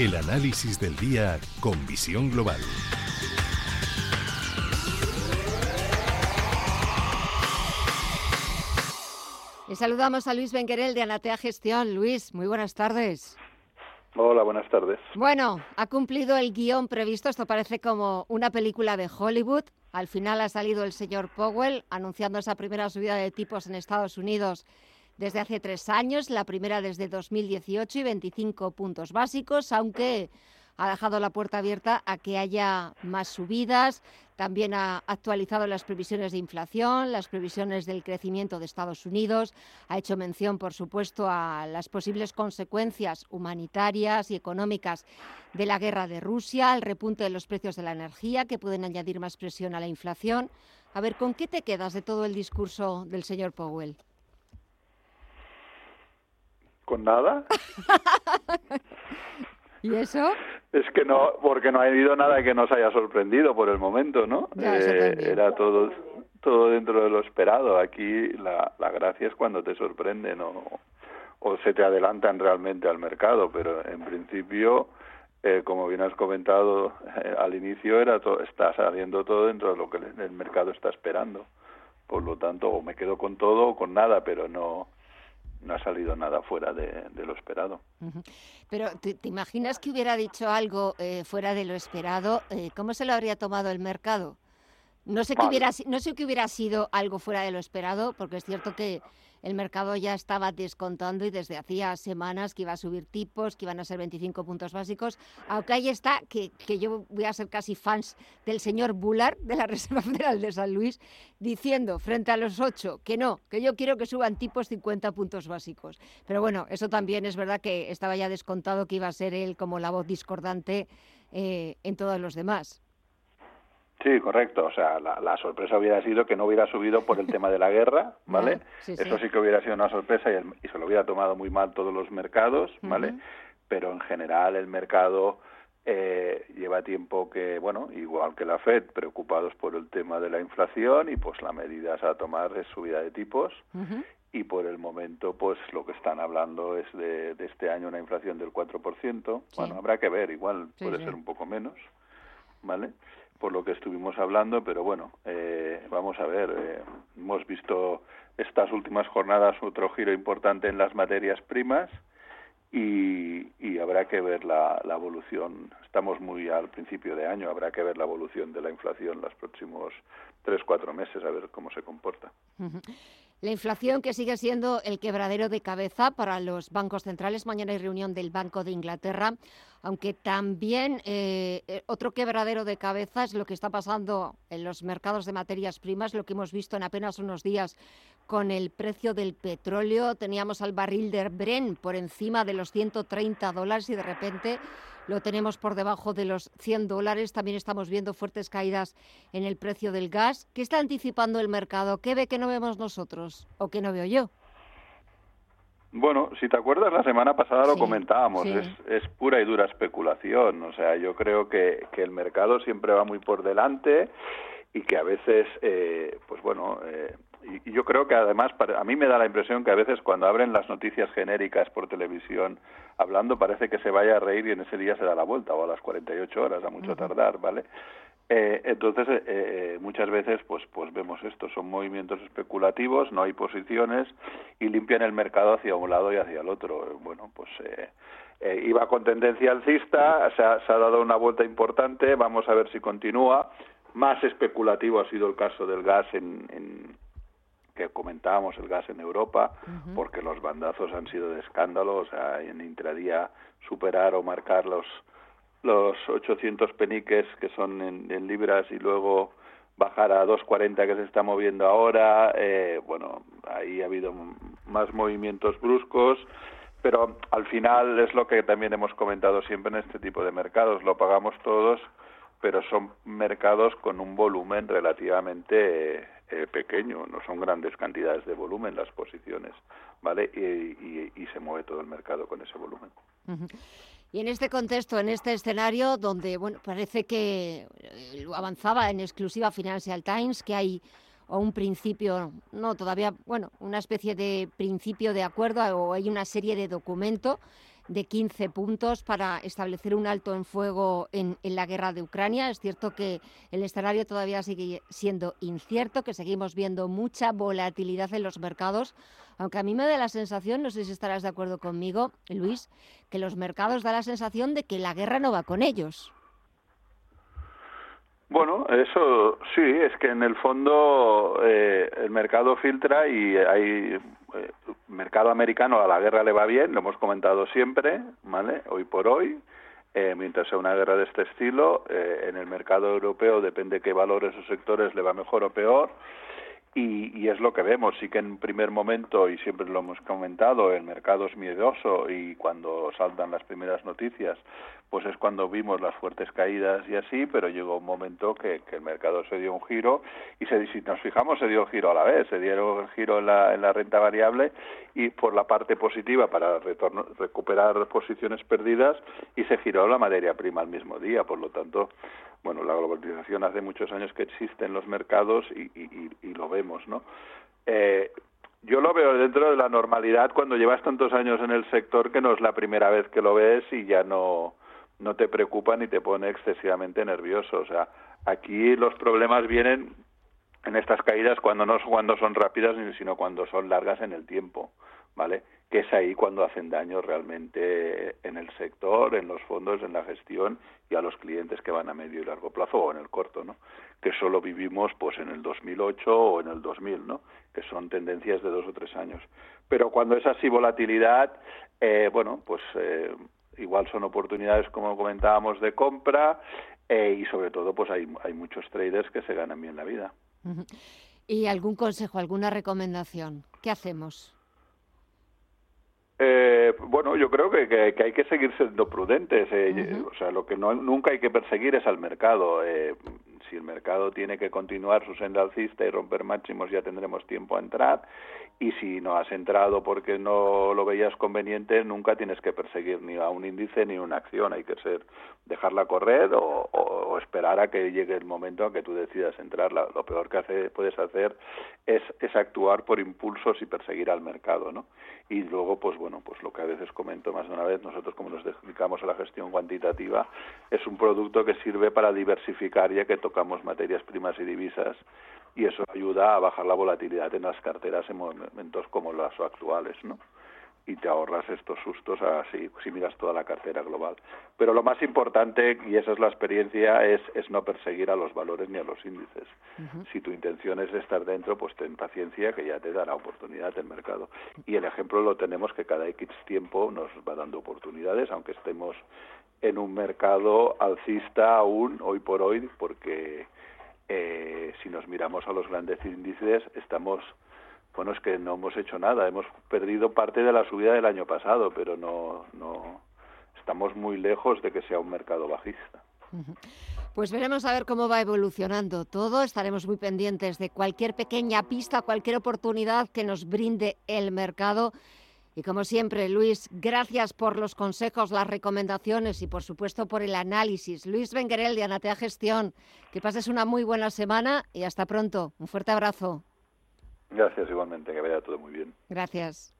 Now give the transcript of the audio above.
El análisis del día con visión global. Y saludamos a Luis Benguerel de Anatea Gestión. Luis, muy buenas tardes. Hola, buenas tardes. Bueno, ha cumplido el guion previsto. Esto parece como una película de Hollywood. Al final ha salido el señor Powell anunciando esa primera subida de tipos en Estados Unidos desde hace tres años, la primera desde 2018 y 25 puntos básicos, aunque ha dejado la puerta abierta a que haya más subidas. También ha actualizado las previsiones de inflación, las previsiones del crecimiento de Estados Unidos. Ha hecho mención, por supuesto, a las posibles consecuencias humanitarias y económicas de la guerra de Rusia, al repunte de los precios de la energía, que pueden añadir más presión a la inflación. A ver, ¿con qué te quedas de todo el discurso del señor Powell? ¿Con nada? ¿Y eso? Es que no, porque no ha habido nada que nos haya sorprendido por el momento, ¿no? Eh, era todo todo dentro de lo esperado. Aquí la, la gracia es cuando te sorprenden o, o se te adelantan realmente al mercado, pero en principio, eh, como bien has comentado eh, al inicio, era todo, está saliendo todo dentro de lo que el mercado está esperando. Por lo tanto, o me quedo con todo o con nada, pero no no ha salido nada fuera de, lo esperado. Pero ¿te, imaginas que hubiera dicho algo eh, fuera de lo esperado? Eh, ¿Cómo se lo habría tomado el mercado? No sé, que hubiera, no sé que hubiera sido algo fuera de lo esperado, porque es cierto que el mercado ya estaba descontando y desde hacía semanas que iba a subir tipos, que iban a ser 25 puntos básicos. Aunque ahí está, que, que yo voy a ser casi fans del señor Bullard de la Reserva Federal de San Luis, diciendo frente a los ocho que no, que yo quiero que suban tipos 50 puntos básicos. Pero bueno, eso también es verdad que estaba ya descontado que iba a ser él como la voz discordante eh, en todos los demás. Sí, correcto. O sea, la, sorpresa hubiera sido que no hubiera subido por el tema de la guerra, ¿vale? Eso sí que hubiera sido una sorpresa y, se lo hubiera tomado muy mal todos los mercados, ¿vale? Pero en general el mercado eh, lleva tiempo que, bueno, igual que la Fed, preocupados por el tema de la inflación y pues la medida a tomar es subida de tipos. Y por el momento, pues lo que están hablando es de, este año una inflación del 4%. Bueno, habrá que ver, igual puede ser un poco menos, ¿vale? Por lo que estuvimos hablando, pero bueno, eh, vamos a ver, eh, hemos visto estas últimas jornadas otro giro importante en las materias primas y, habrá que ver la, evolución. Estamos muy al principio de año, habrá que ver la evolución de la inflación los próximos tres, cuatro meses, a ver cómo se comporta. La inflación que sigue siendo el quebradero de cabeza para los bancos centrales. Mañana hay reunión del Banco de Inglaterra, aunque también eh, eh, otro quebradero de cabeza es lo que está pasando en los mercados de materias primas, lo que hemos visto en apenas unos días con el precio del petróleo. Teníamos al barril de Bren por encima de los 130 dólares y de repente lo tenemos por debajo de los 100 dólares. También estamos viendo fuertes caídas en el precio del gas. ¿Qué está anticipando el mercado? ¿Qué ve que no vemos nosotros o que no veo yo? Bueno, si te acuerdas, la semana pasada lo comentábamos, es, pura y dura especulación. O sea, yo creo que, el mercado siempre va muy por delante y que a veces, eh, pues bueno, eh, y, yo creo que además a mí me da la impresión que a veces cuando abren las noticias genéricas por televisión hablando parece que se vaya a reír y en ese día se da la vuelta o a las 48 horas a mucho tardar, ¿vale? Eh, entonces eh, eh, muchas veces pues pues vemos esto son movimientos especulativos no hay posiciones y limpian el mercado hacia un lado y hacia el otro. Bueno pues iba con tendencia alcista se ha, se ha dado una vuelta importante vamos a ver si continúa. Más especulativo ha sido el caso del gas en, en que comentábamos el gas en Europa, porque los bandazos han sido de escándalo, o sea, en intradía superar o marcar los los 800 peniques que son en, libras y luego bajar a 2.40 que se está moviendo ahora, eh, bueno, ahí ha habido más movimientos bruscos, pero al final es lo que también hemos comentado siempre en este tipo de mercados, lo pagamos todos, pero son mercados con un volumen relativamente eh, pequeño, no son grandes cantidades de volumen las posiciones, ¿vale? Y, se mueve todo el mercado con ese volumen. Y en este contexto, en este escenario donde, bueno, parece que eh, lo avanzaba en exclusiva Financial Times, que hay o un principio, no todavía, bueno, una especie de principio de acuerdo o hay una serie de documentos de 15 puntos para establecer un alto en fuego en, la guerra de Ucrania. Es cierto que el escenario todavía sigue siendo incierto, que seguimos viendo mucha volatilidad en los mercados, aunque a mí me da la sensación, no sé si estarás de acuerdo conmigo, Luis, que los mercados da la sensación de que la guerra no va con ellos. Bueno, eso sí, es que en el fondo eh, el mercado filtra y hay eh, mercado americano a la guerra le va bien, lo hemos comentado siempre, ¿vale? Hoy por hoy, eh, mientras sea una guerra de este estilo, en el mercado europeo depende qué valores o sectores le va mejor o peor. Y, y, es lo que vemos, sí que en primer momento, y siempre lo hemos comentado, el mercado es miedoso y cuando saltan las primeras noticias, pues es cuando vimos las fuertes caídas y así, pero llegó un momento que, el mercado se dio un giro y se, si nos fijamos se dio giro a la vez, se dieron giro en la, en la renta variable y por la parte positiva para recuperar posiciones perdidas y se giró la materia prima al mismo día, por lo tanto, bueno, la globalización hace muchos años que existe en los mercados y, y, lo vemos, ¿no? Eh, yo lo veo dentro de la normalidad cuando llevas tantos años en el sector que no es la primera vez que lo ves y ya no no te preocupa ni te pone excesivamente nervioso. O sea, aquí los problemas vienen en estas caídas cuando no cuando son rápidas, sino cuando son largas en el tiempo, ¿vale? Que es ahí cuando hacen daño realmente en el sector, en los fondos, en la gestión y a los clientes que van a medio y largo plazo o en el corto, ¿no? Que solo vivimos pues en el 2008 o en el 2000, ¿no? Que son tendencias de dos o tres años. Pero cuando es así volatilidad, eh, bueno, pues eh, igual son oportunidades, como comentábamos, de compra eh, y sobre todo pues hay, hay muchos traders que se ganan bien la vida. ¿Y algún consejo, alguna recomendación? ¿Qué hacemos? Eh, bueno, yo creo que, que, hay que seguir siendo prudentes. Eh, o sea, lo que no, nunca hay que perseguir es al mercado. Si el mercado tiene que continuar su senda alcista y romper máximos, ya tendremos tiempo a entrar y si no has entrado porque no lo veías conveniente, nunca tienes que perseguir ni a un índice ni a una acción, hay que ser dejarla correr o, esperar a que llegue el momento en que tú decidas entrar. lo peor que hace, puedes hacer es, es actuar por impulsos y perseguir al mercado, ¿no? Y luego, pues bueno, pues lo que a veces comento más de una vez, nosotros como nos dedicamos a la gestión cuantitativa, es un producto que sirve para diversificar ya que tocamos materias primas y divisas y eso ayuda a bajar la volatilidad en las carteras en momentos como los actuales, ¿no? Y te ahorras estos sustos así, si miras toda la cartera global. Pero lo más importante, y esa es la experiencia, es, es no perseguir a los valores ni a los índices. Si tu intención es estar dentro, pues ten paciencia que ya te dará oportunidad el mercado. Y el ejemplo lo tenemos que cada X tiempo nos va dando oportunidades, aunque estemos en un mercado alcista aún hoy por hoy, porque eh, si nos miramos a los grandes índices, estamos, bueno, es que no hemos hecho nada, hemos perdido parte de la subida del año pasado, pero no, no estamos muy lejos de que sea un mercado bajista. Pues veremos a ver cómo va evolucionando todo. Estaremos muy pendientes de cualquier pequeña pista, cualquier oportunidad que nos brinde el mercado. Y como siempre, Luis, gracias por los consejos, las recomendaciones y por supuesto por el análisis. Luis Benguerel de Anatea Gestión, que pases una muy buena semana y hasta pronto. Un fuerte abrazo. Gracias igualmente, que vaya todo muy bien. Gracias.